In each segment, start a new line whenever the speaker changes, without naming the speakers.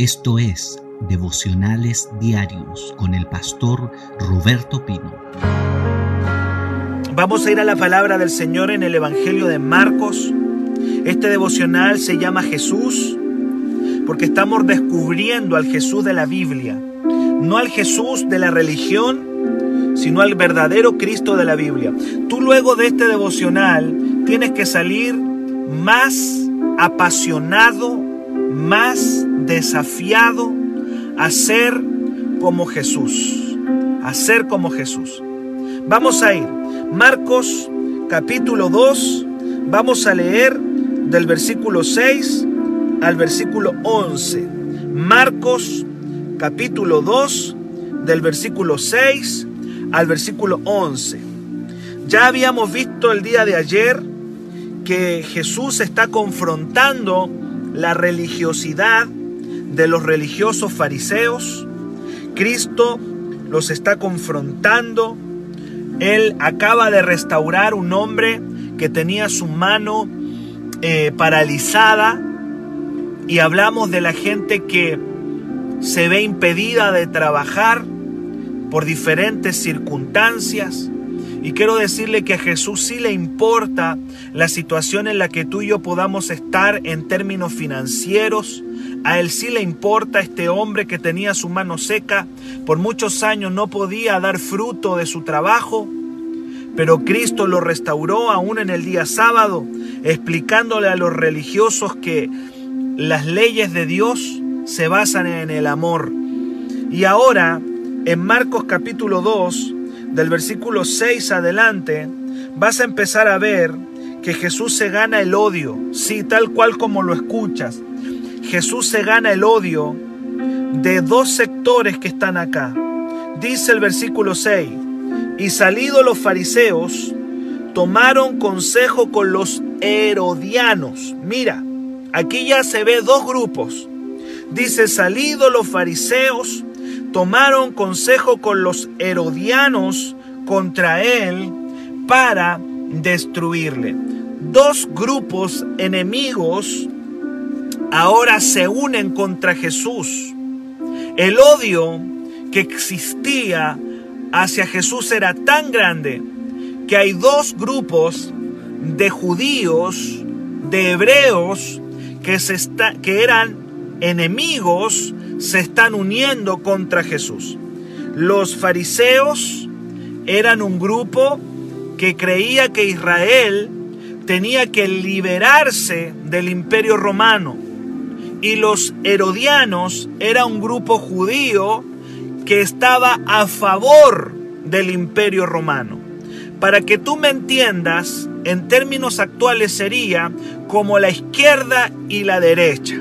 Esto es Devocionales Diarios con el pastor Roberto Pino.
Vamos a ir a la palabra del Señor en el Evangelio de Marcos. Este devocional se llama Jesús porque estamos descubriendo al Jesús de la Biblia, no al Jesús de la religión, sino al verdadero Cristo de la Biblia. Tú luego de este devocional tienes que salir más apasionado más desafiado a ser como Jesús, a ser como Jesús. Vamos a ir, Marcos capítulo 2, vamos a leer del versículo 6 al versículo 11. Marcos capítulo 2, del versículo 6 al versículo 11. Ya habíamos visto el día de ayer que Jesús está confrontando la religiosidad de los religiosos fariseos. Cristo los está confrontando. Él acaba de restaurar un hombre que tenía su mano eh, paralizada y hablamos de la gente que se ve impedida de trabajar por diferentes circunstancias. Y quiero decirle que a Jesús sí le importa la situación en la que tú y yo podamos estar en términos financieros. A él sí le importa este hombre que tenía su mano seca, por muchos años no podía dar fruto de su trabajo, pero Cristo lo restauró aún en el día sábado, explicándole a los religiosos que las leyes de Dios se basan en el amor. Y ahora, en Marcos capítulo 2, del versículo 6 adelante, vas a empezar a ver que Jesús se gana el odio, sí, tal cual como lo escuchas. Jesús se gana el odio de dos sectores que están acá. Dice el versículo 6, y salidos los fariseos, tomaron consejo con los herodianos. Mira, aquí ya se ve dos grupos. Dice, salidos los fariseos, tomaron consejo con los herodianos contra él para destruirle. Dos grupos enemigos ahora se unen contra Jesús. El odio que existía hacia Jesús era tan grande que hay dos grupos de judíos, de hebreos, que, se está, que eran enemigos se están uniendo contra Jesús. Los fariseos eran un grupo que creía que Israel tenía que liberarse del imperio romano y los herodianos era un grupo judío que estaba a favor del imperio romano. Para que tú me entiendas, en términos actuales sería como la izquierda y la derecha.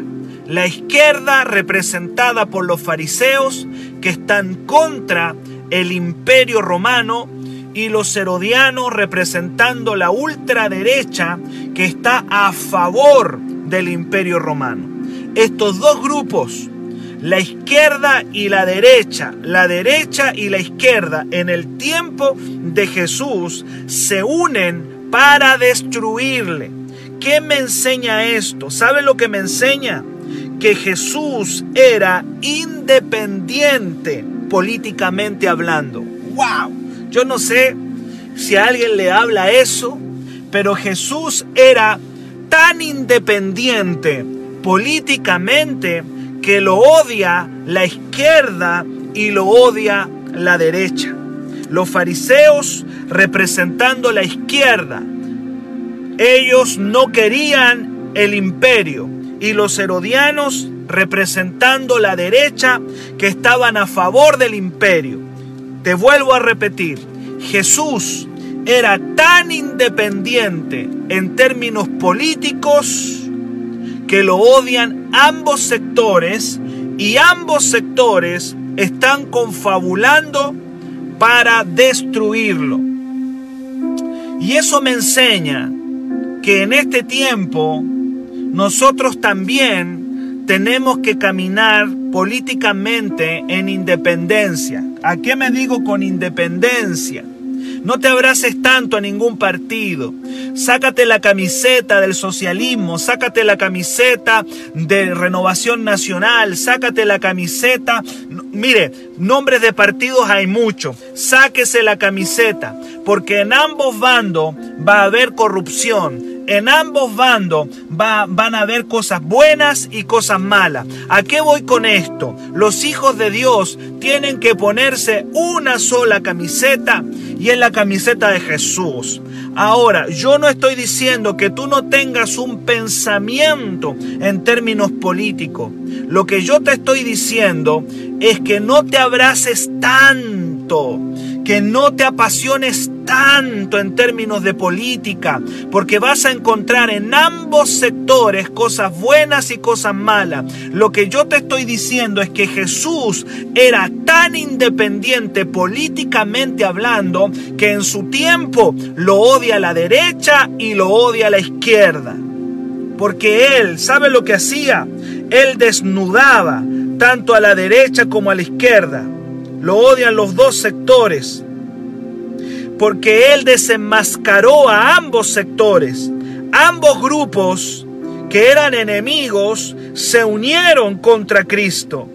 La izquierda representada por los fariseos que están contra el imperio romano y los herodianos representando la ultraderecha que está a favor del imperio romano. Estos dos grupos, la izquierda y la derecha, la derecha y la izquierda en el tiempo de Jesús se unen para destruirle. ¿Qué me enseña esto? ¿Sabe lo que me enseña? Que Jesús era independiente políticamente hablando. ¡Wow! Yo no sé si a alguien le habla eso, pero Jesús era tan independiente políticamente que lo odia la izquierda y lo odia la derecha. Los fariseos representando la izquierda, ellos no querían el imperio, y los herodianos representando la derecha que estaban a favor del imperio. Te vuelvo a repetir, Jesús era tan independiente en términos políticos que lo odian ambos sectores y ambos sectores están confabulando para destruirlo. Y eso me enseña que en este tiempo nosotros también tenemos que caminar políticamente en independencia. ¿A qué me digo con independencia? No te abraces tanto a ningún partido. Sácate la camiseta del socialismo, sácate la camiseta de renovación nacional, sácate la camiseta. Mire, nombres de partidos hay muchos. Sáquese la camiseta, porque en ambos bandos va a haber corrupción en ambos bandos van a haber cosas buenas y cosas malas. ¿A qué voy con esto? Los hijos de Dios tienen que ponerse una sola camiseta y es la camiseta de Jesús. Ahora, yo no estoy diciendo que tú no tengas un pensamiento en términos políticos. Lo que yo te estoy diciendo es que no te abraces tanto que no te apasiones tanto en términos de política, porque vas a encontrar en ambos sectores cosas buenas y cosas malas. Lo que yo te estoy diciendo es que Jesús era tan independiente políticamente hablando que en su tiempo lo odia la derecha y lo odia la izquierda. Porque él, ¿sabe lo que hacía? Él desnudaba tanto a la derecha como a la izquierda. Lo odian los dos sectores. Porque Él desenmascaró a ambos sectores. Ambos grupos que eran enemigos se unieron contra Cristo.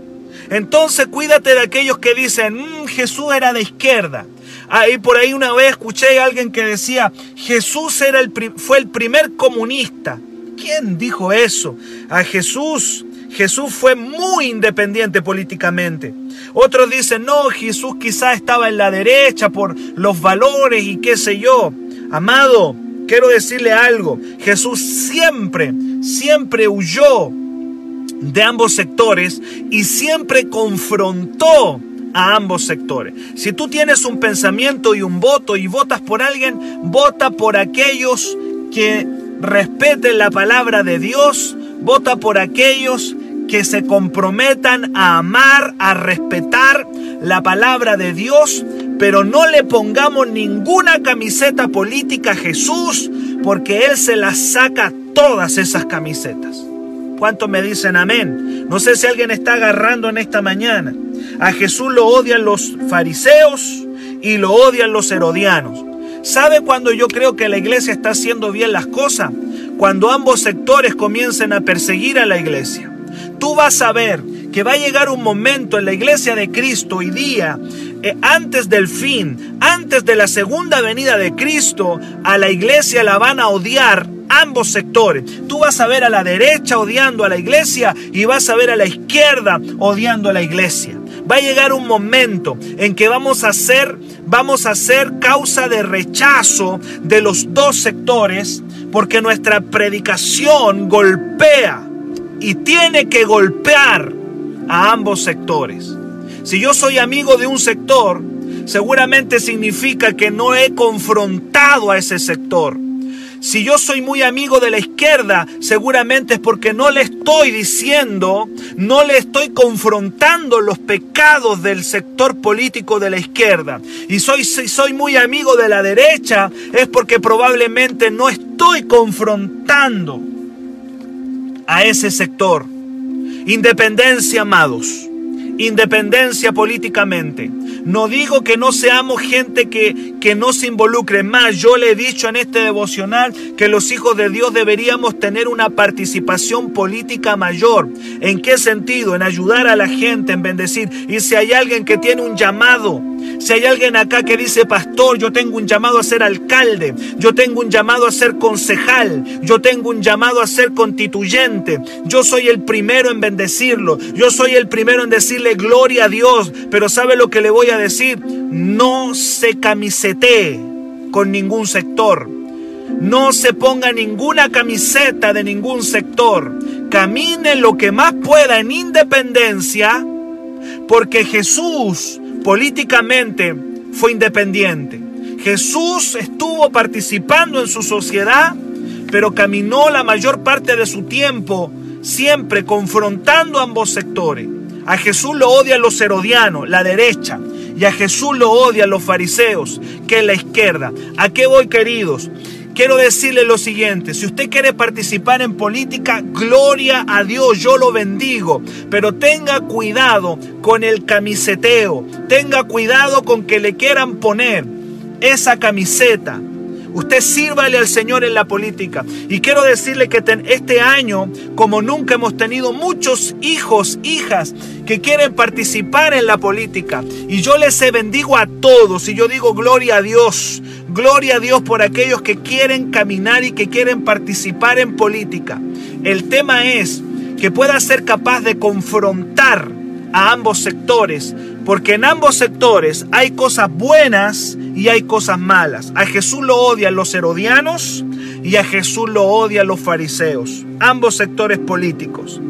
Entonces cuídate de aquellos que dicen, mm, Jesús era de izquierda. Ahí por ahí una vez escuché a alguien que decía, Jesús era el, fue el primer comunista. ¿Quién dijo eso? A Jesús Jesús fue muy independiente políticamente. Otros dicen, no, Jesús quizá estaba en la derecha por los valores y qué sé yo. Amado, quiero decirle algo. Jesús siempre, siempre huyó de ambos sectores y siempre confrontó a ambos sectores. Si tú tienes un pensamiento y un voto y votas por alguien, vota por aquellos que respeten la palabra de Dios, vota por aquellos que se comprometan a amar, a respetar la palabra de Dios, pero no le pongamos ninguna camiseta política a Jesús, porque Él se las saca todas esas camisetas. ¿Cuántos me dicen amén? No sé si alguien está agarrando en esta mañana. A Jesús lo odian los fariseos y lo odian los herodianos. ¿Sabe cuando yo creo que la iglesia está haciendo bien las cosas? Cuando ambos sectores comiencen a perseguir a la iglesia tú vas a ver que va a llegar un momento en la iglesia de Cristo hoy día, eh, antes del fin, antes de la segunda venida de Cristo, a la iglesia la van a odiar ambos sectores. Tú vas a ver a la derecha odiando a la iglesia y vas a ver a la izquierda odiando a la iglesia. Va a llegar un momento en que vamos a ser, vamos a ser causa de rechazo de los dos sectores porque nuestra predicación golpea y tiene que golpear a ambos sectores. Si yo soy amigo de un sector, seguramente significa que no he confrontado a ese sector. Si yo soy muy amigo de la izquierda, seguramente es porque no le estoy diciendo, no le estoy confrontando los pecados del sector político de la izquierda. Y soy, si soy muy amigo de la derecha, es porque probablemente no estoy confrontando a ese sector. Independencia, amados. Independencia políticamente. No digo que no seamos gente que, que no se involucre más. Yo le he dicho en este devocional que los hijos de Dios deberíamos tener una participación política mayor. ¿En qué sentido? En ayudar a la gente, en bendecir. Y si hay alguien que tiene un llamado, si hay alguien acá que dice, pastor, yo tengo un llamado a ser alcalde, yo tengo un llamado a ser concejal, yo tengo un llamado a ser constituyente, yo soy el primero en bendecirlo, yo soy el primero en decirle gloria a Dios, pero ¿sabe lo que le voy a decir? No se camisete con ningún sector. No se ponga ninguna camiseta de ningún sector. Camine lo que más pueda en independencia, porque Jesús políticamente fue independiente. Jesús estuvo participando en su sociedad, pero caminó la mayor parte de su tiempo siempre confrontando ambos sectores. A Jesús lo odian los herodianos, la derecha, y a Jesús lo odian los fariseos, que es la izquierda. ¿A qué voy, queridos? Quiero decirle lo siguiente, si usted quiere participar en política, gloria a Dios, yo lo bendigo, pero tenga cuidado con el camiseteo, tenga cuidado con que le quieran poner esa camiseta. Usted sírvale al Señor en la política. Y quiero decirle que este año, como nunca hemos tenido muchos hijos, hijas que quieren participar en la política. Y yo les bendigo a todos. Y yo digo gloria a Dios. Gloria a Dios por aquellos que quieren caminar y que quieren participar en política. El tema es que pueda ser capaz de confrontar a ambos sectores, porque en ambos sectores hay cosas buenas y hay cosas malas. A Jesús lo odian los herodianos y a Jesús lo odian los fariseos, ambos sectores políticos.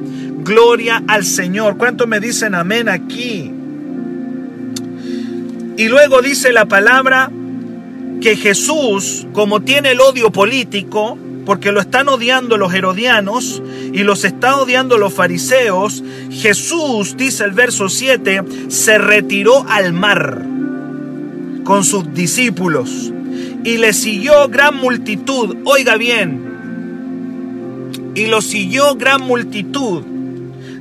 Gloria al Señor. ¿Cuántos me dicen amén aquí? Y luego dice la palabra que Jesús, como tiene el odio político, porque lo están odiando los herodianos y los está odiando los fariseos, Jesús, dice el verso 7, se retiró al mar con sus discípulos y le siguió gran multitud, oiga bien, y lo siguió gran multitud,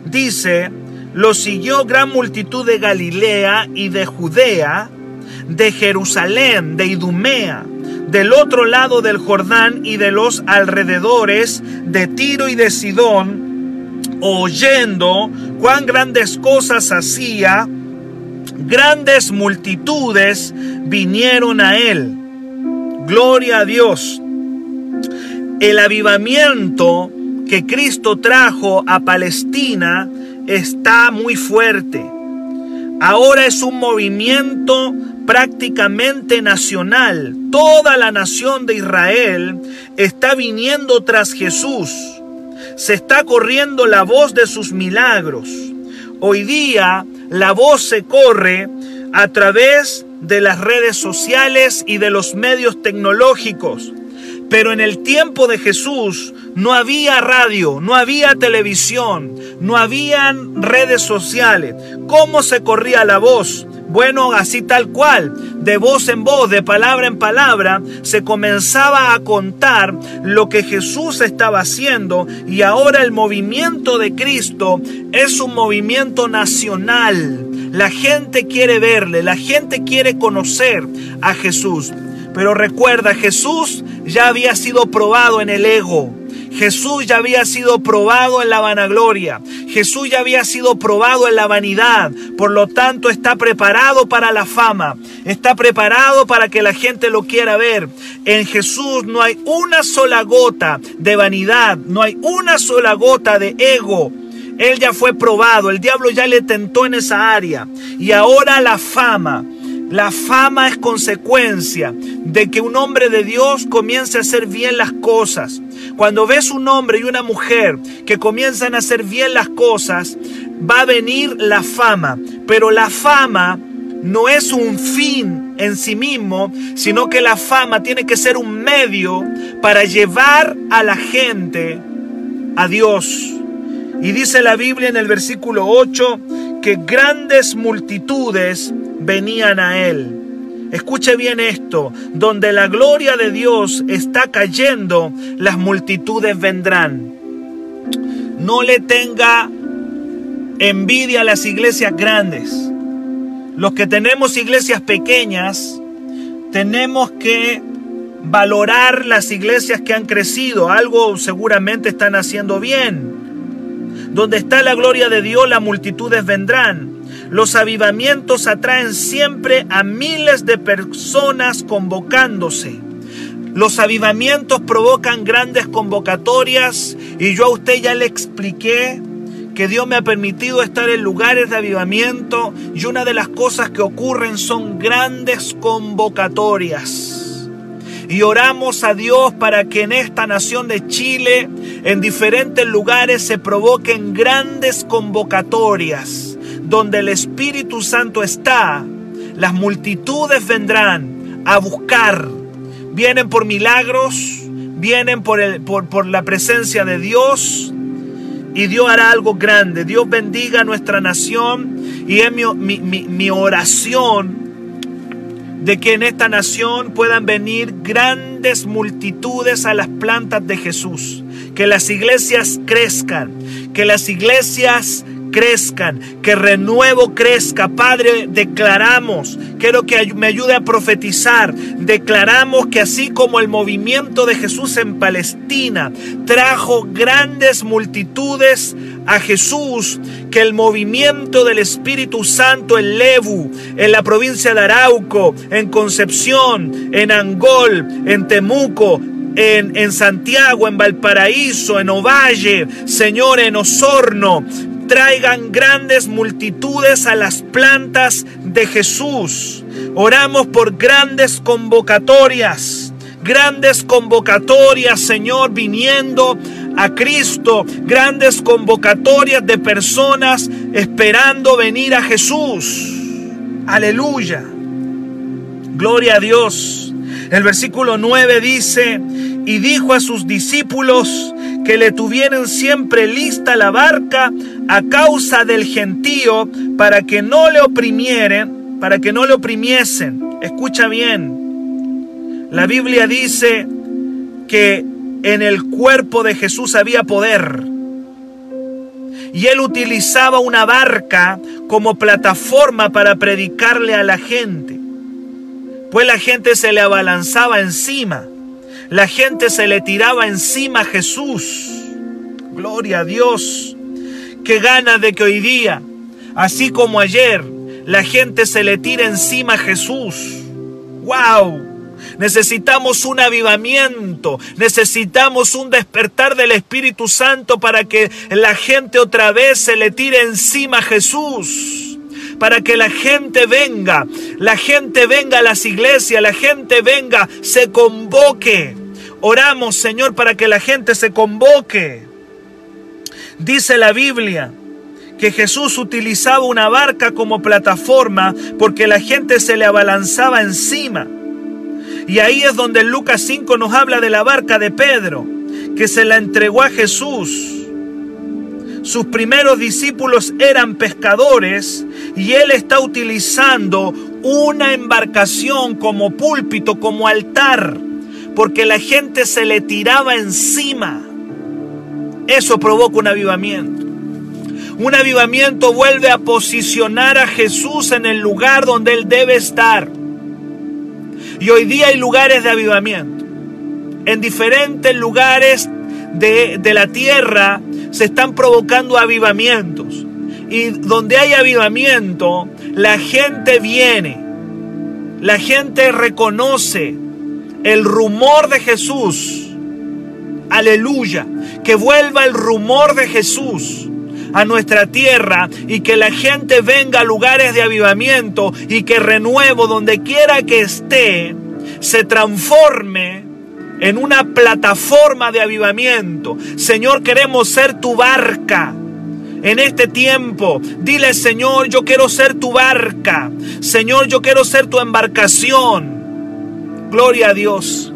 dice, lo siguió gran multitud de Galilea y de Judea, de Jerusalén, de Idumea, del otro lado del Jordán y de los alrededores de Tiro y de Sidón, oyendo cuán grandes cosas hacía, grandes multitudes vinieron a él. Gloria a Dios. El avivamiento que Cristo trajo a Palestina está muy fuerte. Ahora es un movimiento prácticamente nacional. Toda la nación de Israel está viniendo tras Jesús. Se está corriendo la voz de sus milagros. Hoy día la voz se corre a través de las redes sociales y de los medios tecnológicos. Pero en el tiempo de Jesús no había radio, no había televisión, no habían redes sociales. ¿Cómo se corría la voz? Bueno, así tal cual, de voz en voz, de palabra en palabra, se comenzaba a contar lo que Jesús estaba haciendo y ahora el movimiento de Cristo es un movimiento nacional. La gente quiere verle, la gente quiere conocer a Jesús. Pero recuerda, Jesús ya había sido probado en el ego. Jesús ya había sido probado en la vanagloria. Jesús ya había sido probado en la vanidad. Por lo tanto, está preparado para la fama. Está preparado para que la gente lo quiera ver. En Jesús no hay una sola gota de vanidad. No hay una sola gota de ego. Él ya fue probado. El diablo ya le tentó en esa área. Y ahora la fama. La fama es consecuencia de que un hombre de Dios comience a hacer bien las cosas. Cuando ves un hombre y una mujer que comienzan a hacer bien las cosas, va a venir la fama. Pero la fama no es un fin en sí mismo, sino que la fama tiene que ser un medio para llevar a la gente a Dios. Y dice la Biblia en el versículo 8 que grandes multitudes venían a él. Escuche bien esto, donde la gloria de Dios está cayendo, las multitudes vendrán. No le tenga envidia a las iglesias grandes. Los que tenemos iglesias pequeñas, tenemos que valorar las iglesias que han crecido. Algo seguramente están haciendo bien. Donde está la gloria de Dios, las multitudes vendrán. Los avivamientos atraen siempre a miles de personas convocándose. Los avivamientos provocan grandes convocatorias y yo a usted ya le expliqué que Dios me ha permitido estar en lugares de avivamiento y una de las cosas que ocurren son grandes convocatorias. Y oramos a Dios para que en esta nación de Chile, en diferentes lugares, se provoquen grandes convocatorias donde el Espíritu Santo está, las multitudes vendrán a buscar. Vienen por milagros, vienen por, el, por, la presencia de Dios y Dios hará algo grande. Dios bendiga a nuestra nación y es mi, mi oración de que en esta nación puedan venir grandes multitudes a las plantas de Jesús. Que las iglesias crezcan, que las iglesias crezcan, que renuevo crezca. Padre, declaramos, quiero que me ayude a profetizar, declaramos que así como el movimiento de Jesús en Palestina trajo grandes multitudes a Jesús, que el movimiento del Espíritu Santo en Lebu, en la provincia de Arauco, en Concepción, en Angol, en Temuco, en, en, Santiago, en Valparaíso, en Ovalle, Señor, en Osorno, traigan grandes multitudes a las plantas de Jesús. Oramos por grandes convocatorias, grandes convocatorias, Señor, viniendo a Cristo, grandes convocatorias de personas esperando venir a Jesús. Aleluya. Gloria a Dios. El versículo 9 dice, y dijo a sus discípulos que le tuvieran siempre lista la barca a causa del gentío para que no le oprimieren, para que no le oprimiesen. Escucha bien. La Biblia dice que en el cuerpo de Jesús había poder. Y él utilizaba una barca como plataforma para predicarle a la gente. Pues la gente se le abalanzaba encima. La gente se le tiraba encima a Jesús. Gloria a Dios. Qué gana de que hoy día, así como ayer, la gente se le tira encima a Jesús. ¡Wow! Necesitamos un avivamiento, necesitamos un despertar del Espíritu Santo para que la gente otra vez se le tire encima a Jesús. Para que la gente venga, la gente venga a las iglesias, la gente venga, se convoque. Oramos, Señor, para que la gente se convoque. Dice la Biblia que Jesús utilizaba una barca como plataforma porque la gente se le abalanzaba encima. Y ahí es donde Lucas 5 nos habla de la barca de Pedro, que se la entregó a Jesús. Sus primeros discípulos eran pescadores y él está utilizando una embarcación como púlpito, como altar, porque la gente se le tiraba encima. Eso provoca un avivamiento. Un avivamiento vuelve a posicionar a Jesús en el lugar donde Él debe estar. Y hoy día hay lugares de avivamiento. En diferentes lugares de, de la tierra se están provocando avivamientos. Y donde hay avivamiento, la gente viene. La gente reconoce el rumor de Jesús. Aleluya. Que vuelva el rumor de Jesús a nuestra tierra y que la gente venga a lugares de avivamiento y que renuevo donde quiera que esté se transforme en una plataforma de avivamiento. Señor, queremos ser tu barca. En este tiempo, dile Señor, yo quiero ser tu barca. Señor, yo quiero ser tu embarcación. Gloria a Dios.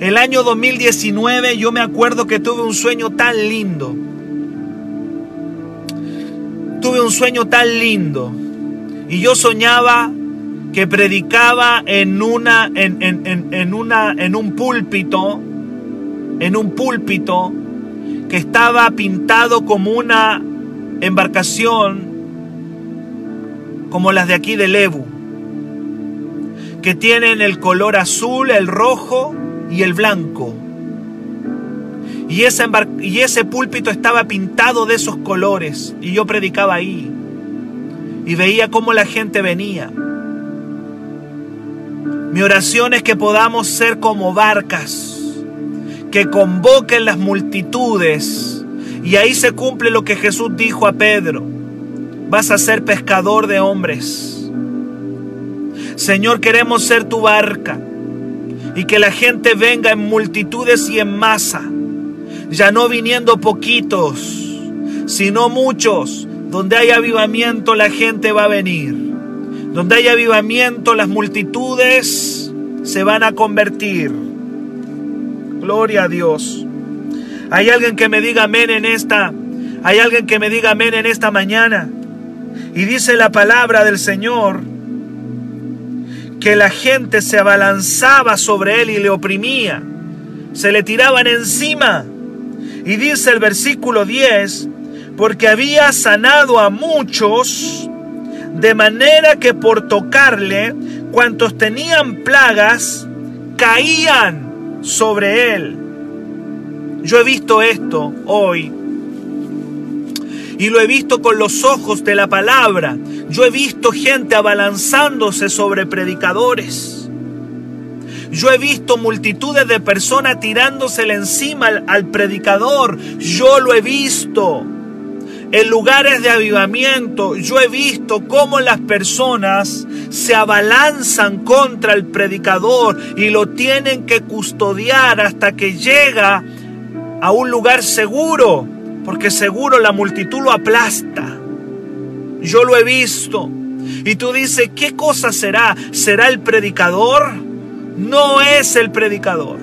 El año 2019 yo me acuerdo que tuve un sueño tan lindo. Tuve un sueño tan lindo. Y yo soñaba que predicaba en una en, en, una en un púlpito en un púlpito que estaba pintado como una embarcación como las de aquí de Lebu que tienen el color azul, el rojo y el blanco. Y ese, y ese púlpito estaba pintado de esos colores. Y yo predicaba ahí. Y veía cómo la gente venía. Mi oración es que podamos ser como barcas que convoquen las multitudes. Y ahí se cumple lo que Jesús dijo a Pedro. Vas a ser pescador de hombres. Señor, queremos ser tu barca. Y que la gente venga en multitudes y en masa ya no viniendo poquitos, sino muchos. Donde hay avivamiento la gente va a venir. Donde hay avivamiento las multitudes se van a convertir. Gloria a Dios. Hay alguien que me diga amén en esta. Hay alguien que me diga amén en esta mañana. Y dice la palabra del Señor que la gente se abalanzaba sobre él y le oprimía. Se le tiraban encima. Y dice el versículo 10, porque había sanado a muchos, de manera que por tocarle, cuantos tenían plagas, caían sobre él. Yo he visto esto hoy y lo he visto con los ojos de la palabra. Yo he visto gente abalanzándose sobre predicadores. Yo he visto multitudes de personas tirándosele encima al, al predicador. Yo lo he visto. En lugares de avivamiento yo he visto cómo las personas se abalanzan contra el predicador y lo tienen que custodiar hasta que llega a un lugar seguro porque seguro la multitud lo aplasta. Yo lo he visto. Y tú dices, ¿qué cosa será? ¿Será el predicador? No es el predicador.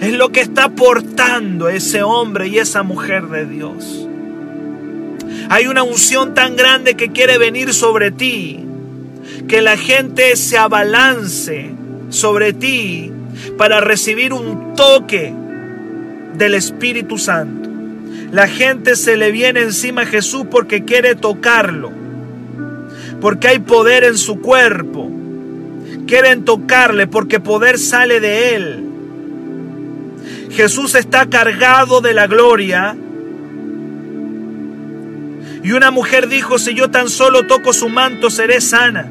Es lo que está portando ese hombre y esa mujer de Dios. Hay una unción tan grande que quiere venir sobre ti, que la gente se abalance sobre ti para recibir un toque del Espíritu Santo. La gente se le viene encima a Jesús porque quiere tocarlo. Porque hay poder en su cuerpo. Quieren tocarle porque poder sale de él. Jesús está cargado de la gloria. Y una mujer dijo, si yo tan solo toco su manto, seré sana.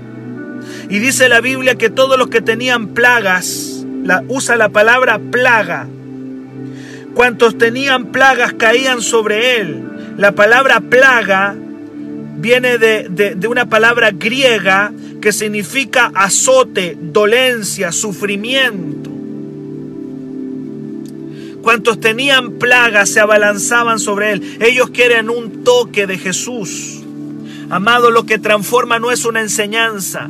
Y dice la Biblia que todos los que tenían plagas, la, usa la palabra plaga, Cuantos tenían plagas caían sobre él. La palabra plaga viene de, una palabra griega que significa azote, dolencia, sufrimiento. Cuantos tenían plagas se abalanzaban sobre él. Ellos quieren un toque de Jesús. Amado, lo que transforma no es una enseñanza.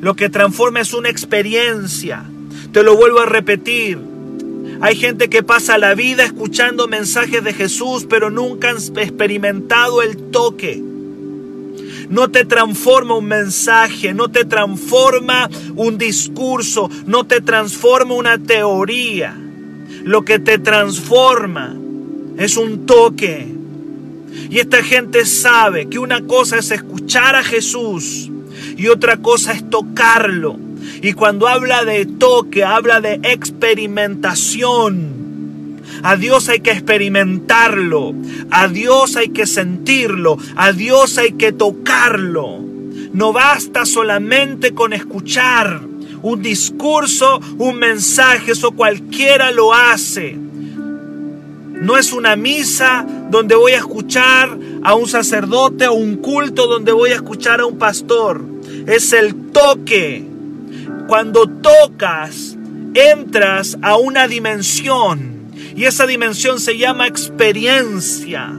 Lo que transforma es una experiencia. Te lo vuelvo a repetir. Hay gente que pasa la vida escuchando mensajes de Jesús, pero nunca han experimentado el toque. No te transforma un mensaje, no te transforma un discurso, no te transforma una teoría. Lo que te transforma es un toque. Y esta gente sabe que una cosa es escuchar a Jesús y otra cosa es tocarlo. Y cuando habla de toque, habla de experimentación. A Dios hay que experimentarlo, a Dios hay que sentirlo, a Dios hay que tocarlo. No basta solamente con escuchar un discurso, un mensaje, eso cualquiera lo hace. No es una misa donde voy a escuchar a un sacerdote o un culto donde voy a escuchar a un pastor. Es el toque cuando tocas, entras a una dimensión y esa dimensión se llama experiencia.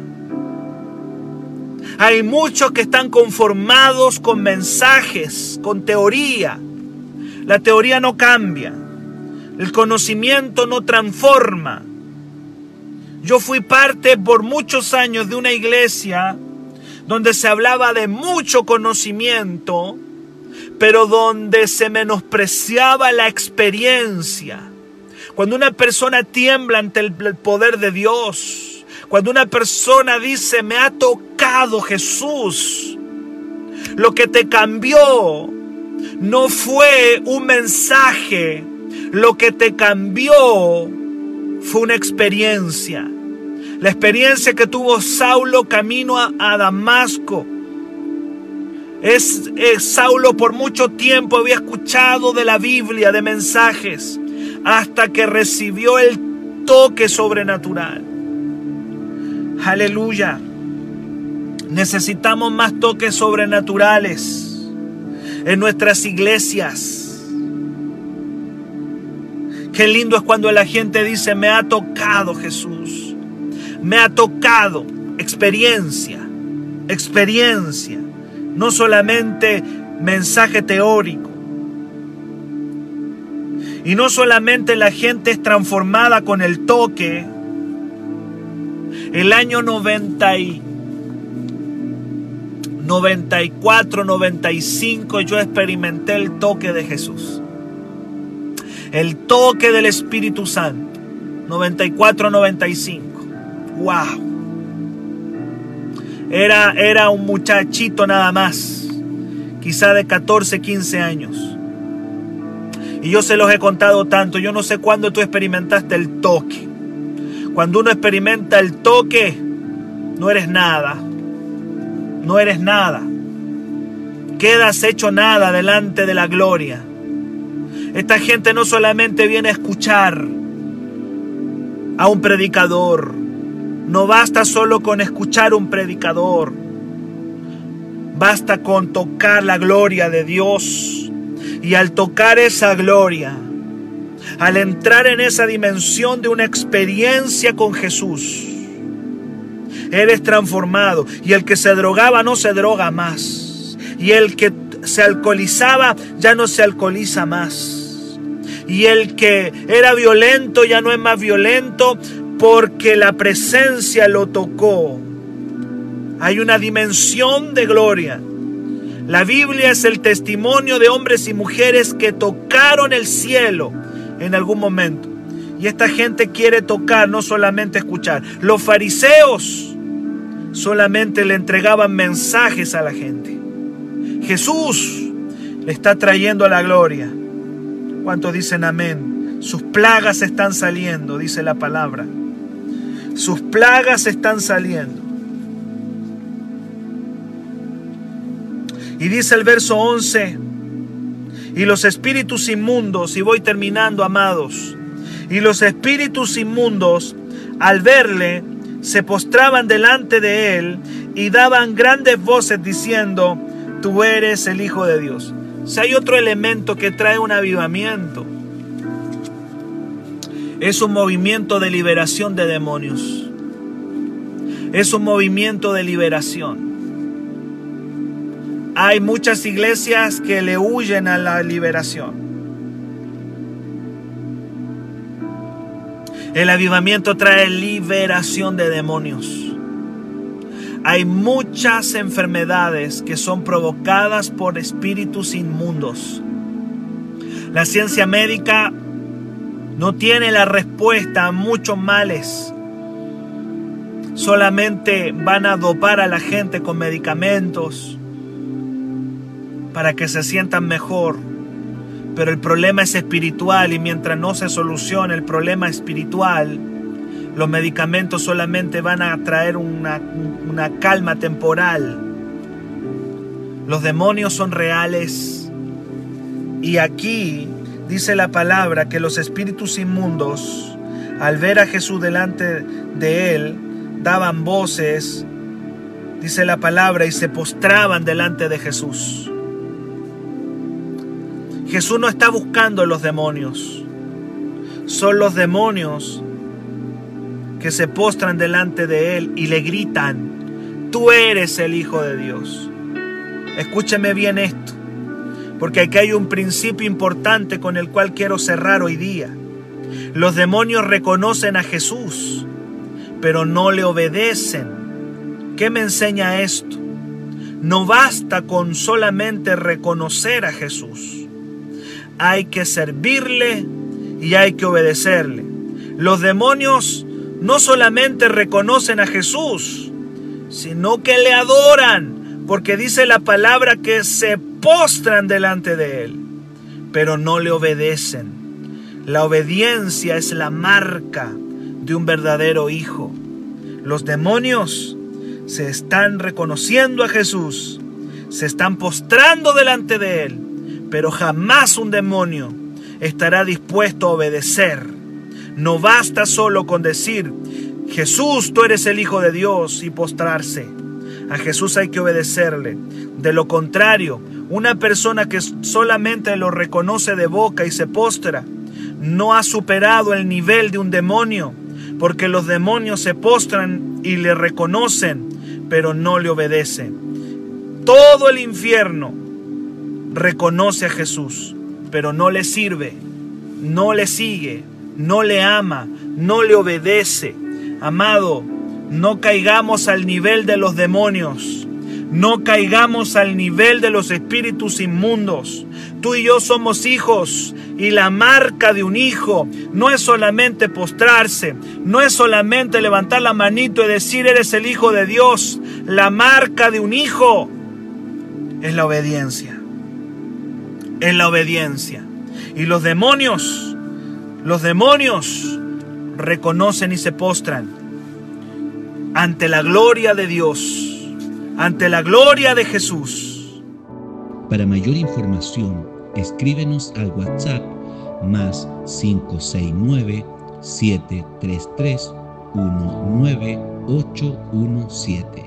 Hay muchos que están conformados con mensajes, con teoría. La teoría no cambia. El conocimiento no transforma. Yo fui parte por muchos años de una iglesia donde se hablaba de mucho conocimiento, pero donde se menospreciaba la experiencia. Cuando una persona tiembla ante el poder de Dios, cuando una persona dice, me ha tocado Jesús, lo que te cambió no fue un mensaje, lo que te cambió fue una experiencia. La experiencia que tuvo Saulo camino a, Damasco es, Saulo por mucho tiempo había escuchado de la Biblia, de mensajes, hasta que recibió el toque sobrenatural. Aleluya. Necesitamos más toques sobrenaturales en nuestras iglesias. Qué lindo es cuando la gente dice, me ha tocado Jesús. Me ha tocado experiencia, experiencia no solamente mensaje teórico. Y no solamente la gente es transformada con el toque. El año 90 y 94, 95 yo experimenté el toque de Jesús. El toque del Espíritu Santo. 94, 95. ¡Wow! Era, era un muchachito nada más, quizá de 14, 15 años. Y yo se los he contado tanto, yo no sé cuándo tú experimentaste el toque. Cuando uno experimenta el toque, no eres nada. No eres nada. Quedas hecho nada delante de la gloria. Esta gente no solamente viene a escuchar a un predicador. No basta solo con escuchar un predicador. Basta con tocar la gloria de Dios. Y al tocar esa gloria, al entrar en esa dimensión de una experiencia con Jesús, eres transformado. Y el que se drogaba no se droga más. Y el que se alcoholizaba ya no se alcoholiza más. Y el que era violento ya no es más violento porque la presencia lo tocó. Hay una dimensión de gloria. La Biblia es el testimonio de hombres y mujeres que tocaron el cielo en algún momento. Y esta gente quiere tocar, no solamente escuchar. Los fariseos solamente le entregaban mensajes a la gente. Jesús le está trayendo a la gloria. ¿Cuántos dicen amén? Sus plagas están saliendo, dice la palabra. Sus plagas están saliendo. Y dice el verso 11, y los espíritus inmundos, y voy terminando, amados, y los espíritus inmundos, al verle, se postraban delante de él y daban grandes voces diciendo, tú eres el Hijo de Dios. Si hay otro elemento que trae un avivamiento, es un movimiento de liberación de demonios. Es un movimiento de liberación. Hay muchas iglesias que le huyen a la liberación. El avivamiento trae liberación de demonios. Hay muchas enfermedades que son provocadas por espíritus inmundos. La ciencia médica no tiene la respuesta a muchos males. Solamente van a dopar a la gente con medicamentos para que se sientan mejor. Pero el problema es espiritual y mientras no se solucione el problema espiritual, los medicamentos solamente van a traer una, una calma temporal. Los demonios son reales. Y aquí dice la palabra que los espíritus inmundos, al ver a Jesús delante de él, daban voces, dice la palabra, y se postraban delante de Jesús. Jesús no está buscando los demonios. Son los demonios que se postran delante de Él y le gritan, tú eres el Hijo de Dios. Escúcheme bien esto, porque aquí hay un principio importante con el cual quiero cerrar hoy día. Los demonios reconocen a Jesús, pero no le obedecen. ¿Qué me enseña esto? No basta con solamente reconocer a Jesús. Hay que servirle y hay que obedecerle. Los demonios no solamente reconocen a Jesús, sino que le adoran, porque dice la palabra que se postran delante de Él, pero no le obedecen. La obediencia es la marca de un verdadero hijo. Los demonios se están reconociendo a Jesús, se están postrando delante de Él, pero jamás un demonio estará dispuesto a obedecer no basta solo con decir, Jesús, tú eres el Hijo de Dios y postrarse. A Jesús hay que obedecerle. De lo contrario, una persona que solamente lo reconoce de boca y se postra, no ha superado el nivel de un demonio, porque los demonios se postran y le reconocen, pero no le obedecen. Todo el infierno reconoce a Jesús, pero no le sirve, no le sigue, no le ama, no le obedece. Amado, no caigamos al nivel de los demonios. No caigamos al nivel de los espíritus inmundos. Tú y yo somos hijos y la marca de un hijo no es solamente postrarse, no es solamente levantar la manito y decir eres el hijo de Dios. la marca de un hijo es la obediencia. Es la obediencia. Y los demonios, los demonios reconocen y se postran ante la gloria de Dios, ante la gloria de Jesús.
Para mayor información, escríbenos al WhatsApp más 569 733 19817